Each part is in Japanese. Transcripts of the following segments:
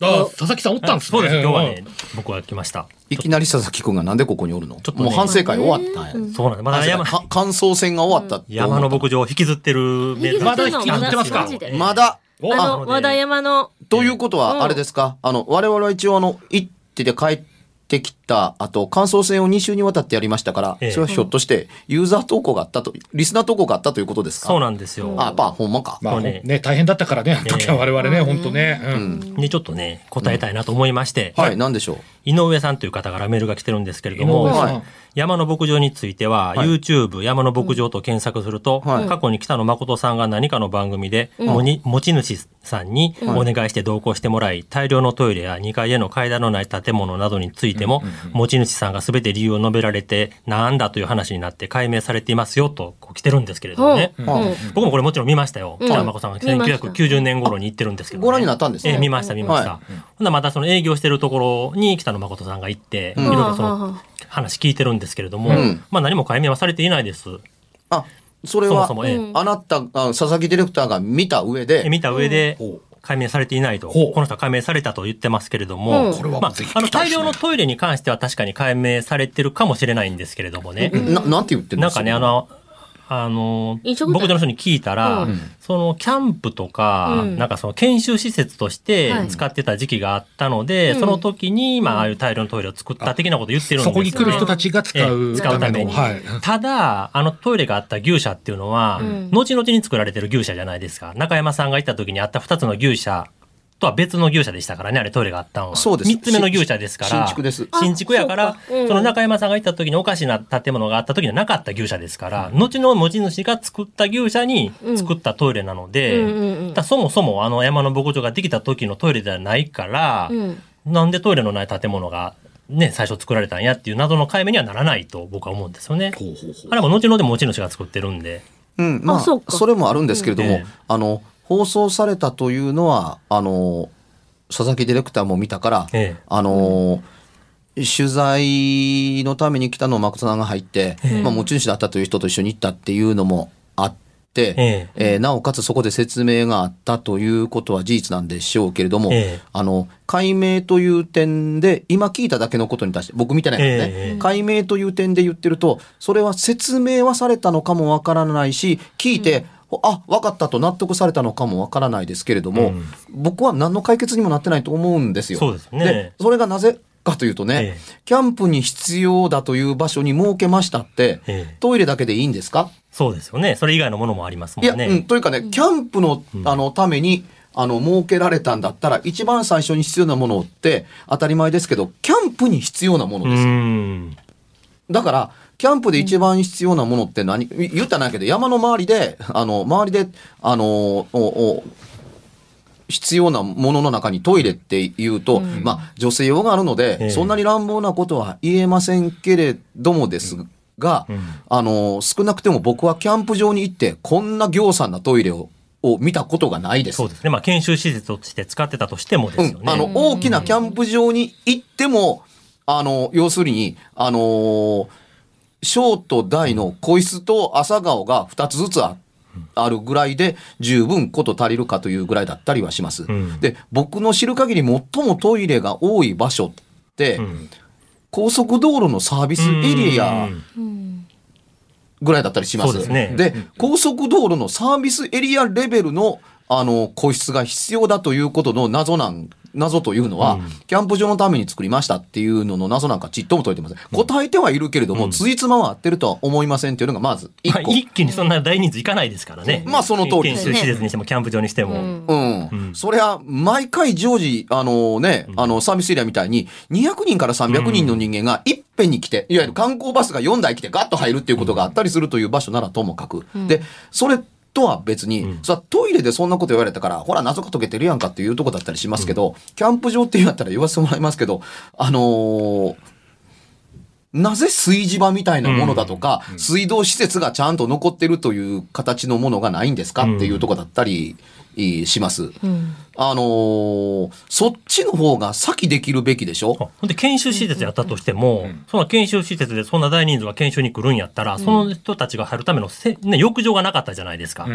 あ、佐々木さんおったんですね。そうです、今日はね、僕は来ました。いきなり佐々木くんがなんでここにおるの？ちょっとね。もう反省会終わったそうなんです。まだ山、か感想戦が終わったって。思った山の牧場を引きずってるまだ引きずってますか？まだ。お。ああの、和田山の、ということはあれですか、あの我々は一応あの行ってて帰ってきた後感想戦を2週にわたってやりましたから、ええ。それはひょっとしてユーザー投稿があったとリスナー投稿があったということですか？そうなんですよ。あやっぱほんまか、まあね。ね、大変だったからね、あの時は我々ね、本当ね。う。うん。んにちょっとね、答えたいなと思いまして、はい何でしょう？井上さんという方からメールが来てるんですけれど井もはい。山の牧場については、はい。YouTube 山の牧場と検索すると、はい。過去に北野誠さんが何かの番組で、もに持ち主さんにお願いして同行してもらい、大量のトイレや2階への階段のない建物などについても、持ち主さんが全て理由を述べられて、なんだという話になって解明されていますよとこう来てるんですけれどもね。う。ん。僕もこれもちろん見ましたよ。うん。北野誠さんが見ました1990年頃に行ってるんですけど、ね。ご覧になったんですね。ええ見ました見ました。はほんならまたその営業してるところに北野誠さんが行って、いろいろその話聞いてるんですけれども、うん。まあ何も解明はされていないです。あそれはそもそも、ええ。あなたあ佐々木ディレクターが見た上で、え見た上でほう解明されていないと、この人は解明されたと言ってますけれども、うん。これはまああの大量のトイレに関しては確かに解明されてるかもしれないんですけれどもね、ななんて言ってるんですなんかね、あの、あの、牧場の人に聞いたら、うん。そのキャンプとか、うん。なんかその研修施設としてはい。使ってた時期があったので、うん。その時に、まあ、ああいう大量のトイレを作った的なこと言ってるんですよそこに来る人たちが使えうえ使うために。はい。ただ、あのトイレがあった牛舎っていうのは、うん。後々に作られてる牛舎じゃないですか。中山さんが行った時にあった2つの牛舎とは別の牛舎でしたからね、あれトイレがあったのは。そうです。3つ目の牛舎ですから。新築です。新築やから、あそうか。うん。その中山さんが行った時におかしな建物があった時にはなかった牛舎ですから、後の持ち主が作った牛舎に作ったトイレなので、そもそもあの山の牧場ができた時のトイレではないから、うん。なんでトイレのない建物がね、最初作られたんやっていう謎の解明にはならないと僕は思うんですよね。あれも後々持ち主が作ってるんで。うん、まあそそれもあるんですけれども、うん。ええあの放送されたというのはあの佐々木ディレクターも見たから、ええ。あの取材のために来たのを誠さんが入って、ええ。まあ、持ち主だったという人と一緒に行ったっていうのもあって、ええ。ーなおかつそこで説明があったということは事実なんでしょうけれども、ええ。あの解明という点で今聞いただけのことに対して僕みたいなやつね、ええ解明という点で言ってるとそれは説明はされたのかもわからないし聞いて、あ分かったと納得されたのかもわからないですけれども、うん僕は何の解決にもなってないと思うんですよ。そうですよねそれがなぜかというとね、ええキャンプに必要だという場所に設けましたって、ええトイレだけでいいんですか？そうですよね。それ以外のものもありますいや、もんね。うん、というかね、キャンプのあのためにあの設けられたんだったら一番最初に必要なものって当たり前ですけどキャンプに必要なものうです。だから、キャンプで一番必要なものって何、言ったらないけど、山の周りで、あの、周りで、あの、おお必要なものの中にトイレっていうと、まあ、女性用があるので、ええ。そんなに乱暴なことは言えませんけれどもですが、うん。あの、少なくても僕はキャンプ場に行って、こんな行産なトイレを、を見たことがないです。そうですね。まあ、研修施設として使ってたとしてもですよね。うん、あの、大きなキャンプ場に行っても、あの、要するに、あのー小と大の個室と朝顔が2つずつああるぐらいで十分こと足りるかというぐらいだったりはします。んで、僕の知る限り最もトイレが多い場所って、ん高速道路のサービスエリアうんぐらいだったりします。ですねで、高速道路のサービスエリアレベルの、あの、個室が必要だということの謎なん、謎というのは、キャンプ場のために作りましたっていうのの謎なんかちっとも解いてません。答えてはいるけれども、ついつまは合ってるとは思いませんっていうのがまず一まあ、個。一気にそんな大人数いかないですからね。まあその通りです研修施設にしても、キャンプ場にしても。うん。それは、毎回常時、あのね、あの、サービスエリアみたいに、200人から300人の人間がいっぺんに来て、いわゆる観光バスが4台来てガッと入るっていうことがあったりするという場所ならともかく。で、それとは別に、さトイレでそんなこと言われたから、ほら、謎が解けてるやんかっていうとこだったりしますけど、キャンプ場って言うんだったら言わせてもらいますけど、あのーなぜ炊事場みたいなものだとか、水道施設がちゃんと残ってるという形のものがないんですかっていうとこだったりいします。あのーそっちの方が先できるべきでしょ？ほんで、研修施設やったとしても、その研修施設でそんな大人数が研修に来るんやったら、その人たちが入るためのせ、ね、浴場がなかったじゃないですか。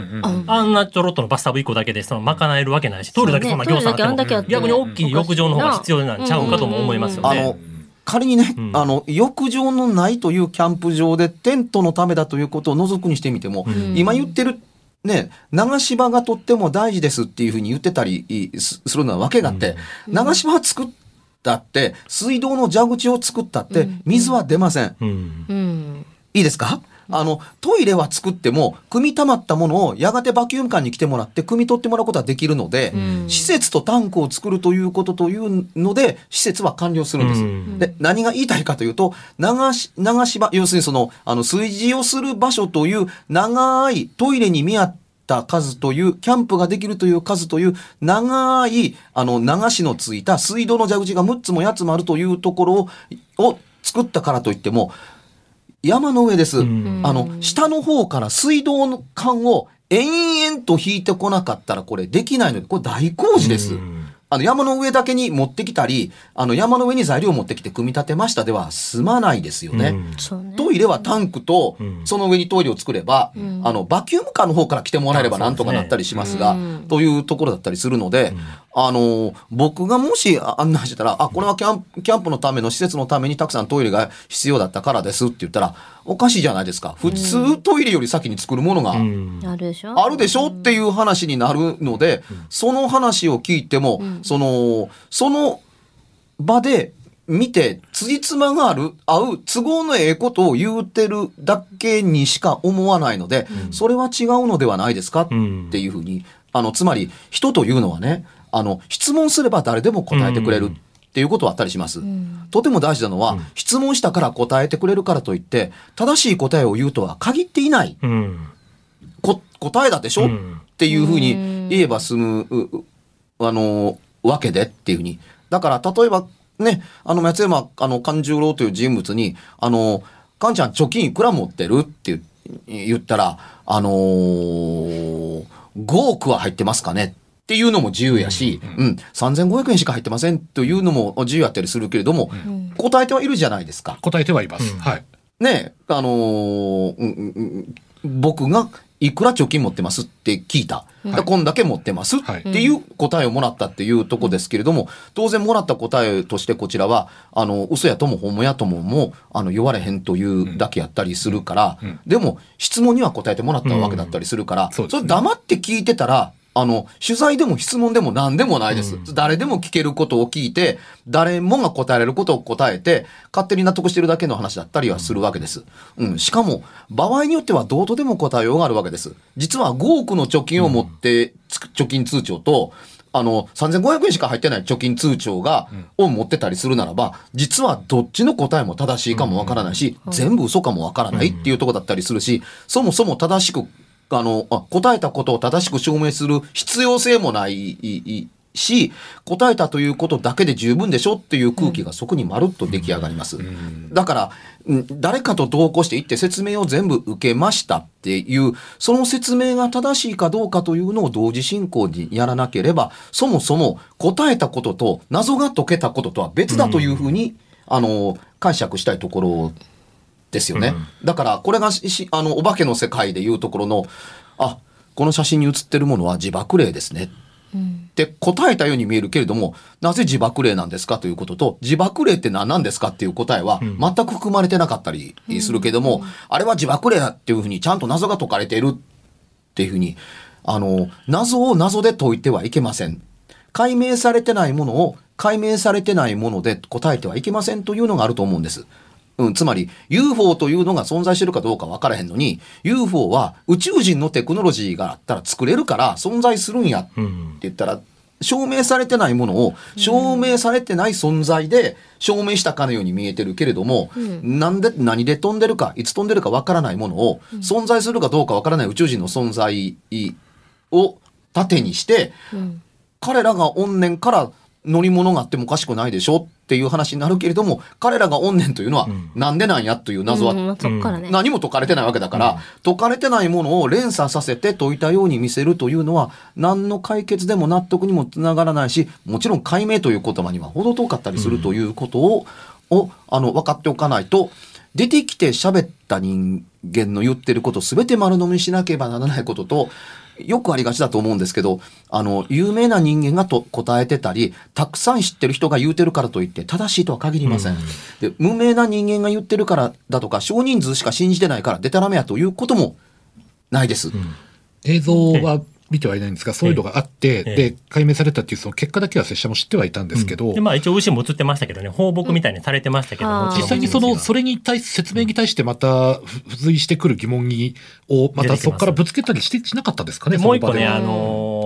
あん。なちょろっとのバスタブ1個だけで、その賄えるわけないし、トイレだけそんな行さあって逆に大きい浴場の方が必要なんちゃうんかとも思いますよね。あの、仮にね、ん。あの、浴場のないというキャンプ場でテントのためだということを除くにしてみても、今言ってる、ね、流し場がとっても大事ですっていうふうに言ってたりいすするのはわけがあって、流し場は作ったって、水道の蛇口を作ったって、水は出ません。うん。うん。いいですか？あの、トイレは作っても、汲み溜まったものをやがてバキューム管に来てもらって、汲み取ってもらうことはできるので、施設とタンクを作るということというので、施設は完了するんです。うんで、何が言いたいかというと、流し、流し場、要するにその、あの、炊事をする場所という、長いトイレに見合った数という、キャンプができるという数という、長い、あの、流しのついた水道の蛇口が6つも8つもあるというところを、を作ったからといっても、山の上です。ん。あの、下の方から水道の管を延々と引いてこなかったらこれできないので、これ大工事です。うん。あの、山の上だけに持ってきたり、あの、山の上に材料を持ってきて組み立てましたでは済まないですよね。トイレはタンクとうん、その上にトイレを作れば、ん。あの、バキュームカーの方から来てもらえればあなんとかなったりしますが、というところだったりするので、あの、僕がもし案内してたら、あ、これはキャンプ、キャンプのための施設のためにたくさんトイレが必要だったからですって言ったら、おかしいじゃないですか。普通トイレより先に作るものが、うん。あるでしょ？あるでしょっていう話になるので、その話を聞いても、その、その場で見て、辻褄がある、合う、都合のええことを言うてるだけにしか思わないので、それは違うのではないですかってうんいうふうに、あの、つまり、人というのはね、あの、質問すれば誰でも答えてくれる。っていうことはあったりします。とても大事なのは、質問したから答えてくれるからといって、正しい答えを言うとは限っていない。うん。こ答えだでしょ、うんっていうふうに言えば済む、ううあの、わけでっていうふうに。だから、例えば、ね、あの、松山、あの、勘十郎という人物に、あの、かんちゃん貯金いくら持ってる？って言言ったら、あのー、5億は入ってますかね？っていうのも自由やし、うん、3500円しか入ってませんというのも自由やったりするけれども、答えてはいるじゃないですか。答えてはいます。はい。ねあのーうんうんうん僕がいくら貯金持ってますって聞いた。でこんだけ持ってますってはいいう答えをもらったっていうとこですけれども、当然もらった答えとしてこちらは、あの、嘘やとも本物やともも、あの、言われへんというだけやったりするから、でも質問には答えてもらったわけだったりするから、それ黙って聞いてたら、あの、取材でも質問でも何でもないです。誰でも聞けることを聞いて、誰もが答えられることを答えて、勝手に納得してるだけの話だったりはするわけです。うん。しかも、場合によってはどうとでも答えようがあるわけです。実は5億の貯金を持って、つ貯金通帳と、あの、3500円しか入ってない貯金通帳が、を持ってたりするならば、実はどっちの答えも正しいかもわからないし、全部嘘かもわからないっていうところだったりするし、そもそも正しくあの、あ答えたことを正しく証明する必要性もないいし、答えたということだけで十分でしょっていう空気がそこにまるっと出来上がります。だから、うん誰かと同行して行って説明を全部受けましたっていう、その説明が正しいかどうかというのを同時進行にやらなければ、そもそも答えたことと謎が解けたこととは別だというふうに、あの、解釈したいところですよね。だから、これがし、あの、お化けの世界でいうところの、あ、この写真に写ってるものは自爆霊ですね。って答えたように見えるけれども、なぜ自爆霊なんですかということと、自爆霊って何なんですかっていう答えは全く含まれてなかったりするけども、あれは自爆霊だっていうふうにちゃんと謎が解かれているっていうふうに、あの、謎を謎で解いてはいけません。解明されてないものを解明されてないもので答えてはいけませんというのがあると思うんです。うん、つまり UFO というのが存在してるかどうか分からへんのに UFO は宇宙人のテクノロジーがあったら作れるから存在するんやって言ったら証明されてないものを証明されてない存在で証明したかのように見えてるけれども、なんで何で飛んでるかいつ飛んでるか分からないものを存在するかどうか分からない宇宙人の存在を盾にして、彼らが怨念から乗り物があってもおかしくないでしょっていう話になるけれども彼らが怨念というのはなんでなんやという謎は。何も解かれてないわけだから、解かれてないものを連鎖させて解いたように見せるというのは何の解決でも納得にもつながらないしもちろん解明という言葉には程遠かったりするということを,、をあの分かっておかないと出てきて喋った人間の言ってること全て丸飲みしなければならないこととよくありがちだと思うんですけど、あの、有名な人間がと答えてたり、たくさん知ってる人が言うてるからといって正しいとは限りません。で、無名な人間が言ってるからだとか、少人数しか信じてないから、でたらめやということもないです。映像は見てはいないんですが、そういうのがあって、ええ。で、解明されたっていうその結果だけは拙者も知ってはいたんですけど、で、まあ一応牛も映ってましたけどね、放牧みたいにされてましたけどうんも、実際にその、それれに対し、説明に対してまた付随してくる疑問に、を、またそこからぶつけたりして、しなかったですかね、もう一個ね、あのー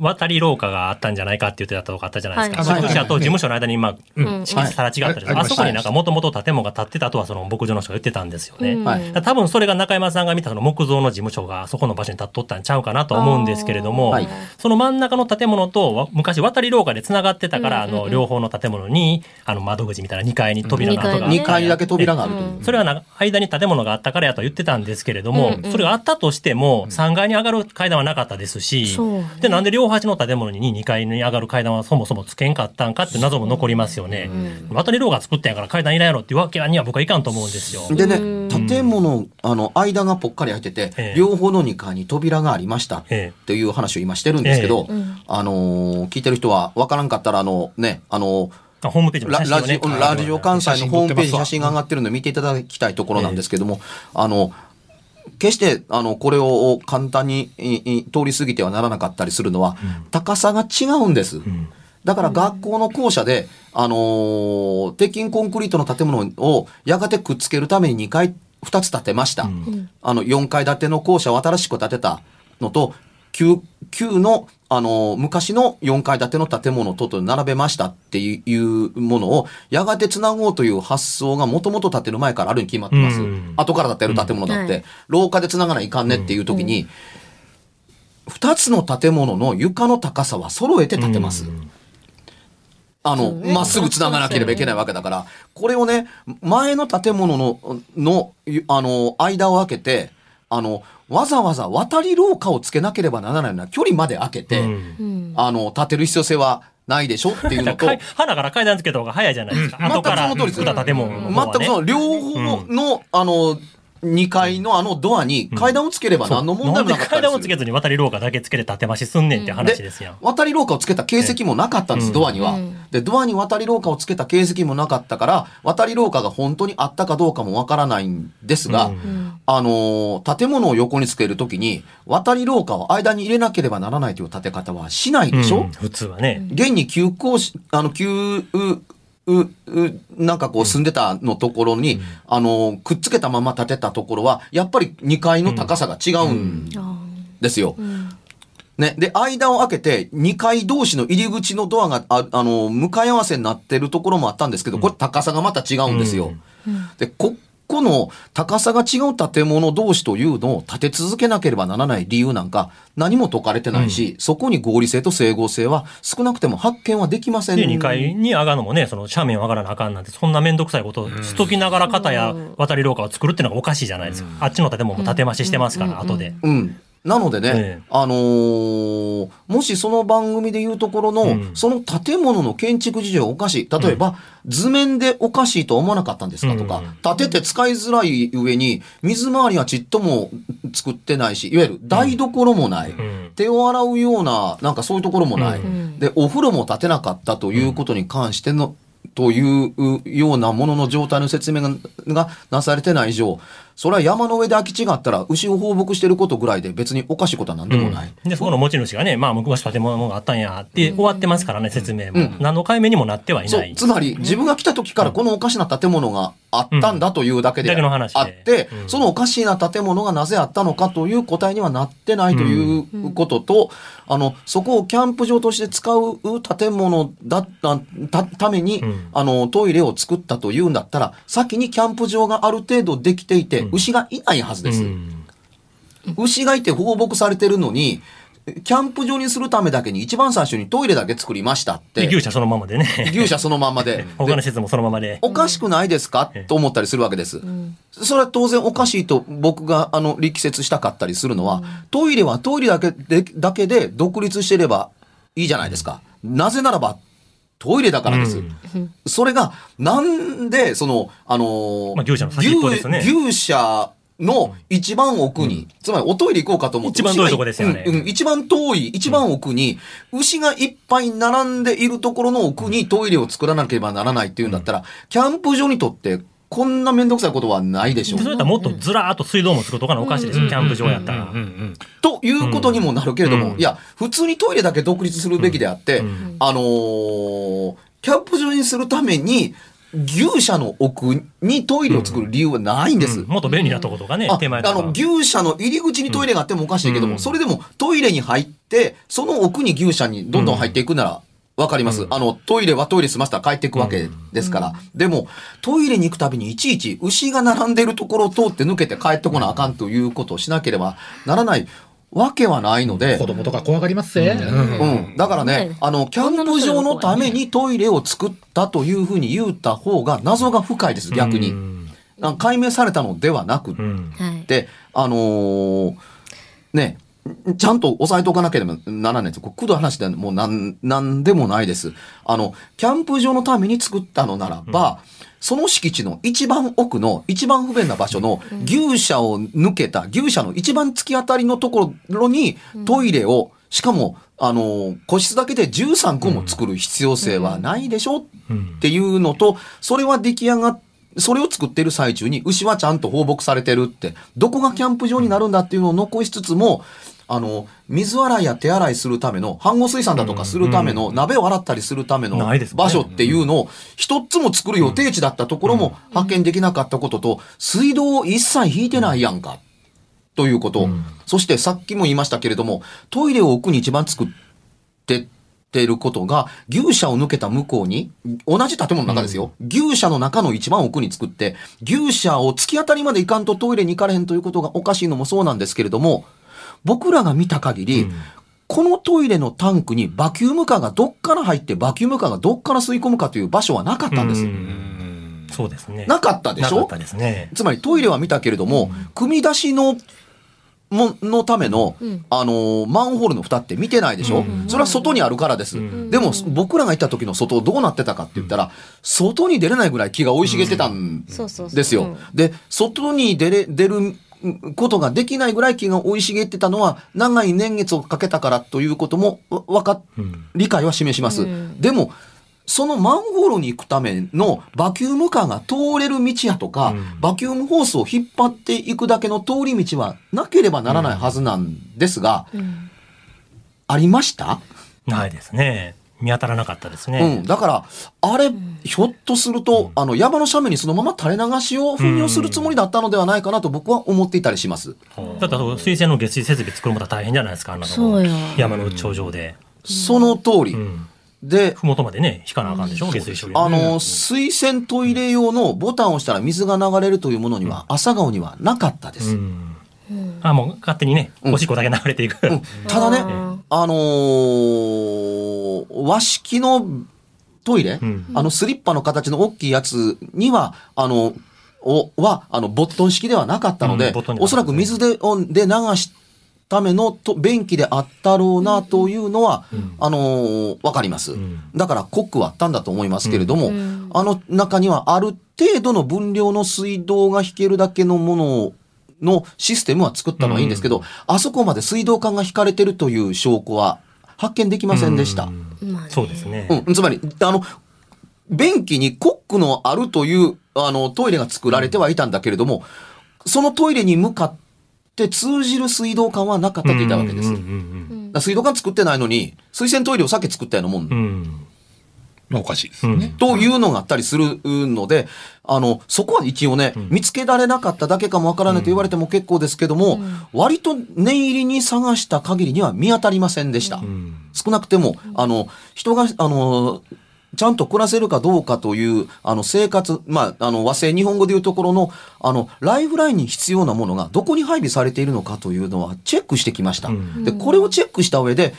渡り廊下があったんじゃないかって言ってたとこあったじゃないですか。はい。牧場と事務所の間に、まあ、うん敷地さら地があったじゃないはい。あそこになんかもともと建物が建ってたとはその牧場の人が言ってたんですよね。多分それが中山さんが見たその木造の事務所がそこの場所に建っとったんちゃうかなとは思うんですけれども、はい。その真ん中の建物とわ昔渡り廊下でつながってたから、うんうん。うんあの両方の建物にあの窓口みたいな2階に扉の跡があって2階だけ扉があるとそれはな間に建物があったからやとは言ってたんですけれども、うんうん。それがあったとしても3階に上がる階段はなかったですし、でなんで両端の建物に2階に上がる階段はそもそもつけんかったんかって謎も残りますよね。渡り廊下作ったんやから階段いらんやろっていうわけには僕はいかんと思うんですよ。でねうん、建物、あの、間がぽっかり開いてて、ええ。両方の2階に扉がありましたっえていう話を今してるんですけど、えあのー聞いてる人は分からんかったら、あの、ね、あのあホームページのねジオラジオ関西のホームページに写真が上がってるので見ていただきたいところなんですけども、あの、決して、あの、これを簡単に通り過ぎてはならなかったりするのは、高さが違うんです。だから学校の校舎で、あのー鉄筋コンクリートの建物をやがてくっつけるために2階、2つ建てました。あの、4階建ての校舎を新しく建てたのと、旧、旧の、あの、昔の4階建ての建物とと並べましたっていうものを、やがて繋ごうという発想がもともと建てる前からあるに決まってます。うん。後から建てる建物だって、うん廊下で繋がないかんねっていう時に、2つの建物の床の高さは揃えて建てます。あの、まっすぐ繋がなければいけないわけだから、これをね、前の建物の、の、あの、間を空けて、あの、わざわざ渡り廊下をつけなければならないような距離まで空けて、うん。うん。あの、建てる必要性はないでしょっていうのと、か花から階段つけた方が早いじゃないですか。後から全くその通りです作った建物の方はね。全くその両方の、あの、2階のあのドアに階段をつければ何の問題もなかったんで階段をつ。けずに渡り廊下だけつけて建て増しすんねんって話ですやん。渡り廊下をつけた形跡もなかったんです、うんドアにはうん。で、ドアに渡り廊下をつけた形跡もなかったから、渡り廊下が本当にあったかどうかもわからないんですが、うんうんあのー建物を横につけるときに、渡り廊下を間に入れなければならないという建て方はしないでしょ、うん普通はね。現に旧校し、あの、旧、う、う、う、なんかこう住んでたのところに、あの、くっつけたまま建てたところは、やっぱり2階の高さが違うんあですよ。ーうんね。で、間を空けて、2階同士の入り口のドアが、ああの、向かい合わせになってるところもあったんですけど、これ高さがまた違うんですよ。うんで、ここの高さが違う建物同士というのを建て続けなければならない理由なんか何も解かれてないし、そこに合理性と整合性は少なくても発見はできません。で、2階に上がるのもね、その斜面を上がらなあかんなんて、そんなめんどくさいことをしときながら片や渡り廊下を作るっていうのがおかしいじゃないですか。あっちの建物も建て増ししてますから、後で。うん。なのでね、ええ。あのーもしその番組でいうところの、うん。その建物の建築事情がおかしい。例えば、図面でおかしいとは思わなかったんですかとか、うん。建てて使いづらい上に、水回りはちっとも作ってないし、いわゆる台所もない。うん。手を洗うような、なんかそういうところもない。うん。で、お風呂も建てなかったということに関しての、というようなものの状態の説明ががなされてない以上、それは山の上で空き地があったら、牛を放牧してることぐらいで別におかしいことは何でもない。で、そこの持ち主がね、まあ、昔建物があったんやって終わってますからね、説明も。うん。何の解明にもなってはいそうない。つまり、自分が来た時からこのおかしな建物があったんだというだけであってう、ん。そのおかしな建物がなぜあったのかという答えにはなってないということと、あの、そこをキャンプ場として使う建物だったたためにうん、あの、トイレを作ったというんだったら、先にキャンプ場がある程度できていて、うん牛がいないはずです。うん牛がいて放牧されてるのに、キャンプ場にするためだけに一番最初にトイレだけ作りましたって。で牛舎そのままでね。牛舎そのまんまで。他での施設もそのままで。おかしくないですか、ええと思ったりするわけです。それは当然おかしいと僕があの力説したかったりするのは、トイレはトイレだけでだけで独立してればいいじゃないですか。なぜならば、トイレだからです。うん。それが、なんで、その、あのーまあ牛舎の先っぽですね。牛牛舎の一番奥に、つまりおトイレ行こうかと思って。一番遠いとこですよね。うんうん一番遠い、一番奥に、牛がいっぱい並んでいるところの奥にトイレを作らなければならないっていうんだったら、キャンプ場にとって、こんなめんどくさいことはないでしょう。そ。れやったらもっとずらーっと水道も作るとかのおかしいですよ、キャンプ場やったら。うん。うん。ということにもなるけれども、うん。いや、普通にトイレだけ独立するべきであって、うん。あのーキャンプ場にするために、牛舎の奥にトイレを作る理由はないんです。うん。もっと便利なとことかね、あ手前とか。あの、牛舎の入り口にトイレがあってもおかしいけども、うん。それでもトイレに入って、その奥に牛舎にどんどん入っていくなら、わかります、うん。あの、トイレはトイレ済ませたら帰っていくわけですから。でも、トイレに行くたびにいちいち牛が並んでいるところを通って抜けて帰ってこなあかんということをしなければならない。わけはないので、子供とか怖がりますぜ。うん。うん。だからねね、あの、キャンプ場のためにトイレを作ったというふうに言った方が謎が深いです、逆に。解明されたのではなくっ。て、あのーね、ちゃんと押さえておかなければならないです。これ、くどい話でもうなん、なんでもないです。あの、キャンプ場のために作ったのならば、その敷地の一番奥の一番不便な場所の牛舎を抜けた、牛舎の一番突き当たりのところにトイレを、しかも、あの、個室だけで13個も作る必要性はないでしょうんっていうのと、それは出来上がっそれを作ってる最中に牛はちゃんと放牧されてるって、どこがキャンプ場になるんだっていうのを残しつつも、あの、水洗いや手洗いするための、飯後水産だとかするための、鍋を洗ったりするための場所っていうのを、一つも作る予定地だったところも発見できなかったことと、水道を一切引いてないやんか。ということ。うんそしてさっきも言いましたけれども、トイレを奥に一番作ってってることが、牛舎を抜けた向こうに、同じ建物の中ですよ。牛舎の中の一番奥に作って、牛舎を突き当たりまで行かんとトイレに行かれへんということがおかしいのもそうなんですけれども、僕らが見た限り、うんこのトイレのタンクにバキュームカーがどっから入って、バキュームカーがどっから吸い込むかという場所はなかったんです。うんそうですね。なかったでしょ？なかったですね。つまりトイレは見たけれども、組み出しの、も、のための、あのーマンホールの蓋って見てないでしょ、うんそれは外にあるからです。んでも、僕らが行った時の外どうなってたかって言ったら、外に出れないぐらい木が生い茂ってたん。ですよ。で、外に出れ、出ることができないぐらい木が生い茂ってたのは、長い年月をかけたからということも、わわか理解は示します。うんでも、そのマンホールに行くためのバキュームカーが通れる道やとか、うんバキュームホースを引っ張っていくだけの通り道はなければならないはずなんですが、うんありました、ないですね。見当たらなかったですうねん。。だから、あれ、ひょっとすると、あの、山の斜面にそのまま垂れ流しを糞尿するつもりだったのではないかなと僕は思っていたりします。だって水洗の下水設備作るのも大変じゃないですか、あ山の頂上で。その通り。うん。で、ふもとまでね、引かなあかんでしょ、下水処理。あの、水洗トイレ用のボタンを押したら水が流れるというものには、朝顔にはなかったです。うん。あ、もう勝手にね、うんおしっこだけ流れていく。うんただね、うんあのー和式のトイレ、うん。あのスリッパの形の大きいやつには、あの、おは、あの、ボットン式ではなかったので、うんおそらく水で、おで流しためのと便器であったろうなというのは、あのーわかります。ん。だから濃くはあったんだと思いますけれども、ん。あの中にはある程度の分量の水道が引けるだけのもののシステムは作ったのはいいんですけど、あそこまで水道管が引かれてるという証拠は発見できませんでした。そうですね。うん、つまり、あの、便器にコックのあるという、あの、トイレが作られてはいたんだけれども、そのトイレに向かって通じる水道管はなかったと言ったわけです。うんうだかんら水道管作ってないのに、水洗トイレを先作ったようなもん。おかしいですよね。というのがあったりするので、あの、そこは一応ね、見つけられなかっただけかもわからないと言われても結構ですけども、割と念入りに探した限りには見当たりませんでした。うん少なくても、あの、人が、あの、ちゃんと暮らせるかどうかという、あの、生活、まあ、あの、和製日本語でいうところの、あの、ライフラインに必要なものがどこに配備されているのかというのはチェックしてきました。うんで、これをチェックした上で、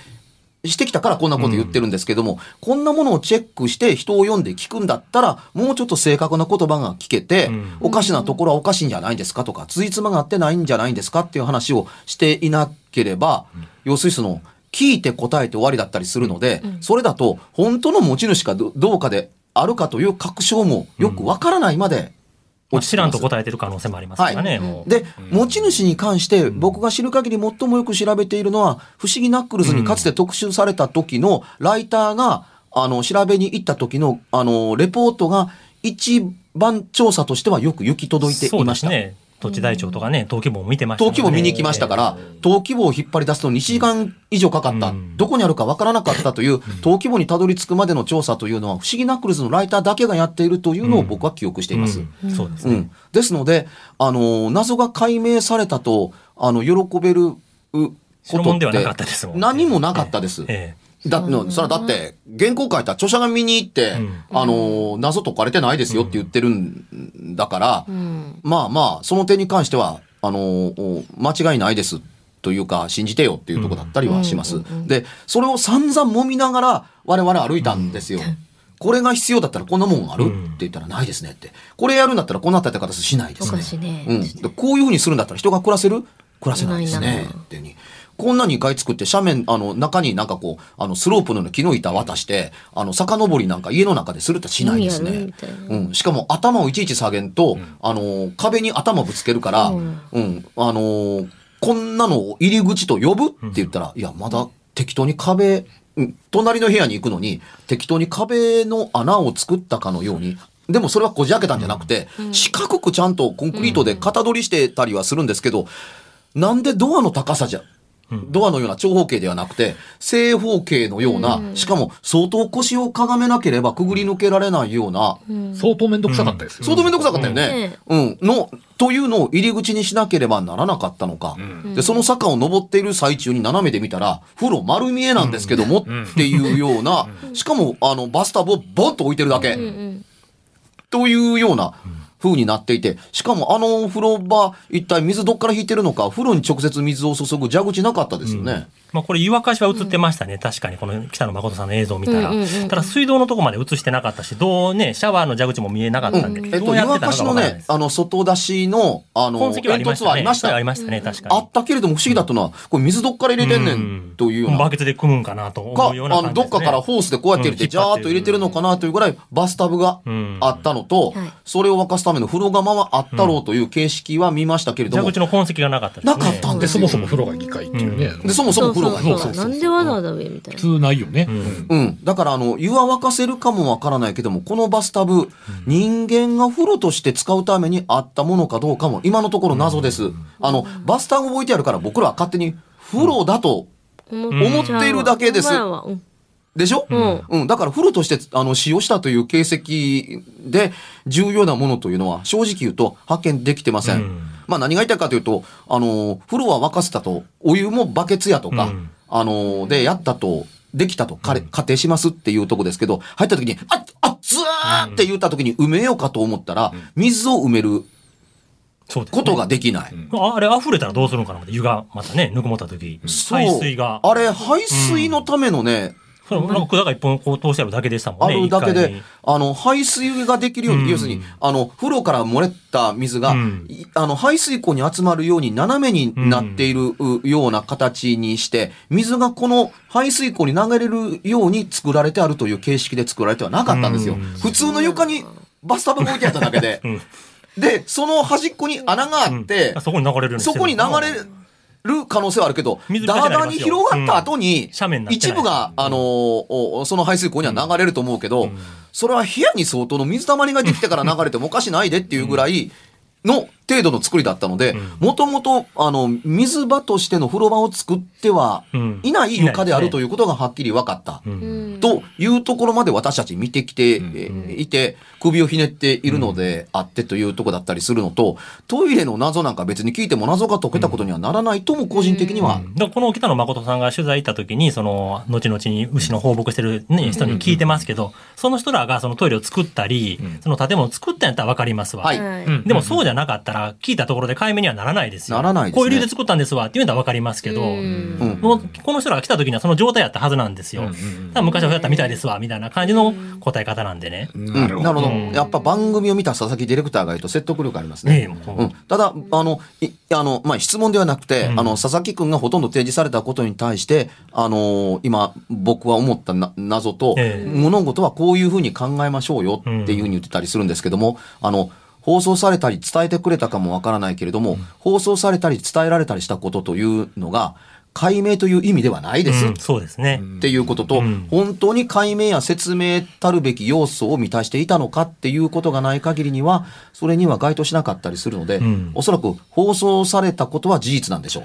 してきたからこんなこと言ってるんですけども、こんなものをチェックして人を読んで聞くんだったら、もうちょっと正確な言葉が聞けて、うん。おかしなところはおかしいんじゃないんですかとか、ついつまが合ってないんじゃないんですかっていう話をしていなければ、要するにその、聞いて答えて終わりだったりするので、それだと本当の持ち主かどどうかであるかという確証もよくわからないまで落ちてますらんと答えてる可能性もありますからね、もう。で、持ち主に関して僕が知る限り最もよく調べているのは、不思議ナックルズにかつて特集された時のライターが、あの、調べに行った時の、あの、レポートが一番調査としてはよく行き届いてそういました。ですね。土地台帳とかね、登記簿も見てましたね登記簿見に行きましたから、登記簿を引っ張り出すのに2時間以上かかった、うん。どこにあるかわからなかったという、登記簿にたどり着くまでの調査というのは、不思議ナックルズのライターだけがやっているというのを僕は記憶しています。うん。そうですね。うん。ですので、あの、謎が解明されたと、あの、喜べるうことって白物ではなかったですもんね何もなかったです。えだのそれはだって、原稿書いた著者が見に行って、うんあの、謎解かれてないですよって言ってるんだから、うんまあまあ、その点に関しては、あの、お間違いないです。というか、信じてよっていうところだったりはします。で、それを散々揉みながら、我々歩いたんですよ。これが必要だったらこんなもんある、うんって言ったらないですねって。これやるんだったらこんな立て方しないですね。ねうん。でこういうふうにするんだったら人が暮らせる？暮らせないですね。ってに。こんな2階作って斜面、あの、中になんかこう、あの、スロープのような木の板渡して、あの、遡りなんか家の中でするってしないですね。うん。しかも頭をいちいち下げんと、あの、壁に頭ぶつけるから、ううん。ん。あの、こんなのを入り口と呼ぶって言ったら、いや、まだ適当に壁、うん。隣の部屋に行くのに、適当に壁の穴を作ったかのように、でもそれはこじ開けたんじゃなくて、四角くちゃんとコンクリートで型取りしてたりはするんですけど、なんでドアの高さじゃ、ドアのような長方形ではなくて、正方形のような、しかも相当腰をかがめなければくぐり抜けられないような、相当めんどくさかったですよ。相当めんどくさかったよね。うん。の、というのを入り口にしなければならなかったのか。で、その坂を登っている最中に斜めで見たら、風呂丸見えなんですけども、っていうような、しかも、あの、バスタブをボンと置いてるだけ。うんというような風になっていて、しかもあのお風呂場、一体水どっから引いてるのか、風呂に直接水を注ぐ蛇口なかったですよね。まあこれ湯沸かしは映ってましたね。確かにこの北野誠さんの映像を見たら。うんうんうんただ水道のとこまで映してなかったし、どうね、シャワーの蛇口も見えなかったんで、えっと、どうやってたの湯沸かしの。ねあの、外出しの、あの、痕跡はありましたね。煙突はありました。ありましたね、確かに。あったけれども不思議だったのは、これ水どっから入れてんねんというような。バケツで組むんかなとか、思うようなあの、感じです、ね。どっかからホースでこうやって入れて、うんジャーっと入れてるのかなというぐらいバスタブがうんあったのとはい、それを沸かすための風呂釜はあったろうという形式は見ましたけれども蛇口、の痕跡がなかったですね。なかったんで、ですよ。そもそも風呂が2階っていうね。で、そもそも風呂がそうそうそうそうなんでわざわざ上みたいな。普通ないよね。んうん。だから、あの、湯は沸かせるかもわからないけども、このバスタブ、人間が風呂として使うためにあったものかどうかも、今のところ謎です。あの、バスタブ置いてあるから僕らは勝手に風呂だと、思思っているだけですでしょ？うんうん。だから風呂として、あの、使用したという形跡で、重要なものというのは、正直言うと発見できてません。うんまあ何が言いたいかというと、あの、風呂は沸かせたと、お湯もバケツやとか、うん。あの、で、やったと、できたと仮仮定しますっていうとこですけど、入った時に、あ、あずーって言った時に埋めようかと思ったら、水を埋めるそうね。ことができない。ああれ溢れたらどうするのかな？湯がまたね、ぬくもった時、そう。排水が。あれ、排水のためのね、そのなんか管が一本こう通してあるだけでしたもあんね。るだけであの、排水ができるように、うん。要するに、あの、風呂から漏れた水が、うん。いあの、排水溝に集まるように斜めになっているうような形にして、水がこの排水溝に流れるように作られてあるという形式で作られてはなかったんですよ。うん。普通の床にバスタブが置いてあっただけで。うん。で、その端っこに穴があって、あそこに流れるようにしてるそこに流れる可能性はあるけど、水ダーダーに広がった後に、一部が、あのーおその排水溝には流れると思うけど、それは部屋に相当の水たまりができてから流れてもおかしないでっていうぐらいの程度の作りだったので、もともと、あの、水場としての風呂場を作ってはうん。いない床であるということがはっきり分かった。うん。というところまで私たち見てきてえーいて、首をひねっているのであってというところだったりするのと、トイレの謎なんか別に聞いても謎が解けたことにはならないとも個人的には、でこの北野誠さんが取材行った時に、その、後々に牛の放牧してる、ね、人に聞いてますけど、その人らがそのトイレを作ったり、その建物を作ったんやったらわかりますわ。はい。うんでもそうじゃなかったら、聞いたところで解明にはならないですよ。ならないですね。こういう理由で作ったんですわって言うんだらわかりますけど、うん。もうこの人らが来た時にはその状態やったはずなんですよ。昔はそうやったみたいですわ、みたいな感じの答え方なんでね。うん。なるほど。やっぱ番組を見た佐々木ディレクターがいると説得力ありますね。ただ、あの、いあの、まあ、質問ではなくて、うん。あの、佐々木くんがほとんど提示されたことに対して、あの、今、僕は思ったな謎と、ええ。物事はこういうふうに考えましょうよっていうふうに言ってたりするんですけども、あの、放送されたり伝えてくれたかもわからないけれども、放送されたり伝えられたりしたことというのが、解明という意味ではないです。うんそうですね。っていうことと、うん本当に解明や説明たるべき要素を満たしていたのかっていうことがない限りには、それには該当しなかったりするので、うんおそらく放送されたことは事実なんでしょう。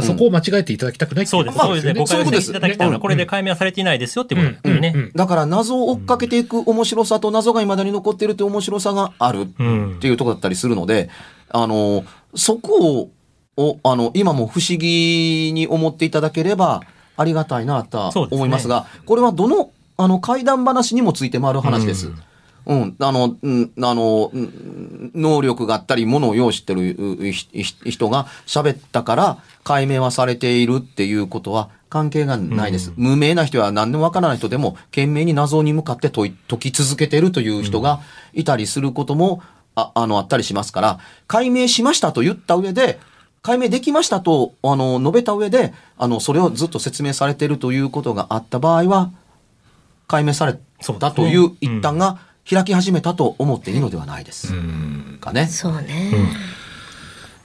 だそこを間違えていただきたくないっていそうです。ことそうですね。誤そういうこといただきたいのは、これで解明はされていないですよっていうことですね。だから謎を追っかけていく面白さと謎が未だに残っているという面白さがあるうん。っていうところだったりするので、あの、そこを、をあの、今も不思議に思っていただければありがたいなと思いますが、これはどの、あの、怪談話にもついて回る話です。うん、あの、うん、あの、うん能力があったり、ものを要してる人が喋ったから、解明はされているっていうことは関係がないです。無名な人は何でもわからない人でも、懸命に謎に向かって解き続けているという人がいたりすることも、ああの、あったりしますから、解明しましたと言った上で、解明できましたと、あの、述べた上で、あの、それをずっと説明されているということがあった場合は、解明されたという一端が開き始めたと思っていいのではないです。かね。そうね。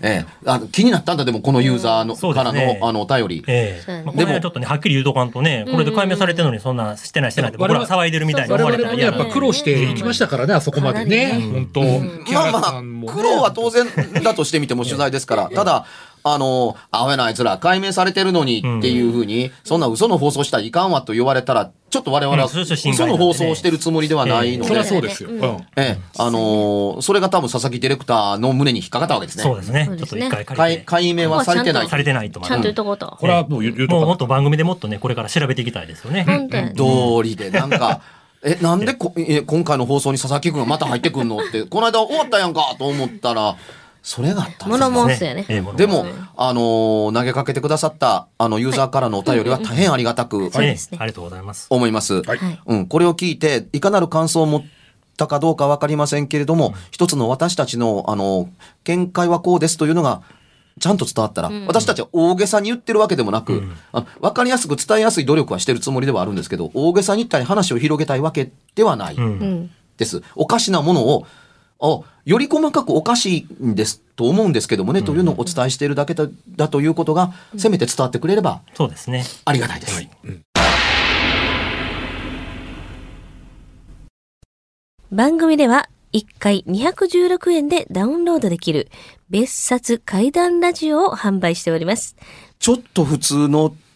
ええ。あの気になったんだ、でもこのユーザーの、そうでからの、あの、お便り。ええ。まあ、これはちょっとね、はっきり言うとかんとね、これで解明されてるのにそんなしてないしてないって、僕ら騒いでるみたいに我思われ々もね、やったら嫌なぱ苦労していきましたからね、あそこまでね。本当。木原まあまあ、苦労は当然だとしてみても取材ですから、ただ、あの、アホやなあいつら解明されてるのにっていうふうに、そんな嘘の放送したらいかんわと言われたら、ちょっと我々は嘘の放送をしてるつもりではないのでそりゃ、そうですよ。ええ、あのーそれが多分佐々木ディレクターの胸に引っかかったわけですね。そうですね。ちょっと一回解て。解明はされてない。されてないとちゃんと言っとこうと。これはもう言うとかもっと番組でもっとね、これから調べていきたいですよね。本当やね。道理で、なんか、え、なんでこえ今回の放送に佐々木くんがまた入ってくんのって、この間終わったやんかと思ったら、それがあったんです物ね。申すやね。でも、あのー投げかけてくださった、あの、ユーザーからのお便りは大変ありがたくそうですねええありがとうございます。思います。はいはい。うん、これを聞いて、いかなる感想を持ったかどうかわかりませんけれども、一つの私たちの、あの、見解はこうですというのが、ちゃんと伝わったら、私たちは大げさに言ってるわけでもなく、あわかりやすく伝えやすい努力はしてるつもりではあるんですけど、大げさに言ったり話を広げたいわけではない。うんうん。です。おかしなものを、あより細かくおかしいんですと思うんですけどもね、というのをお伝えしているだけだだということが、せめて伝わってくれればそうですね。ありがたいです。番組では1回216円でダウンロードできる別冊怪談ラジオを販売しております。ちょっと普通の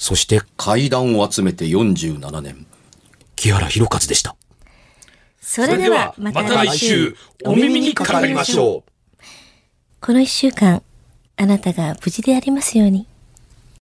そして、階段を集めて47年。木原博一でした。それではまた来週、お耳にかかりましょう。この一週間、あなたが無事でありますように。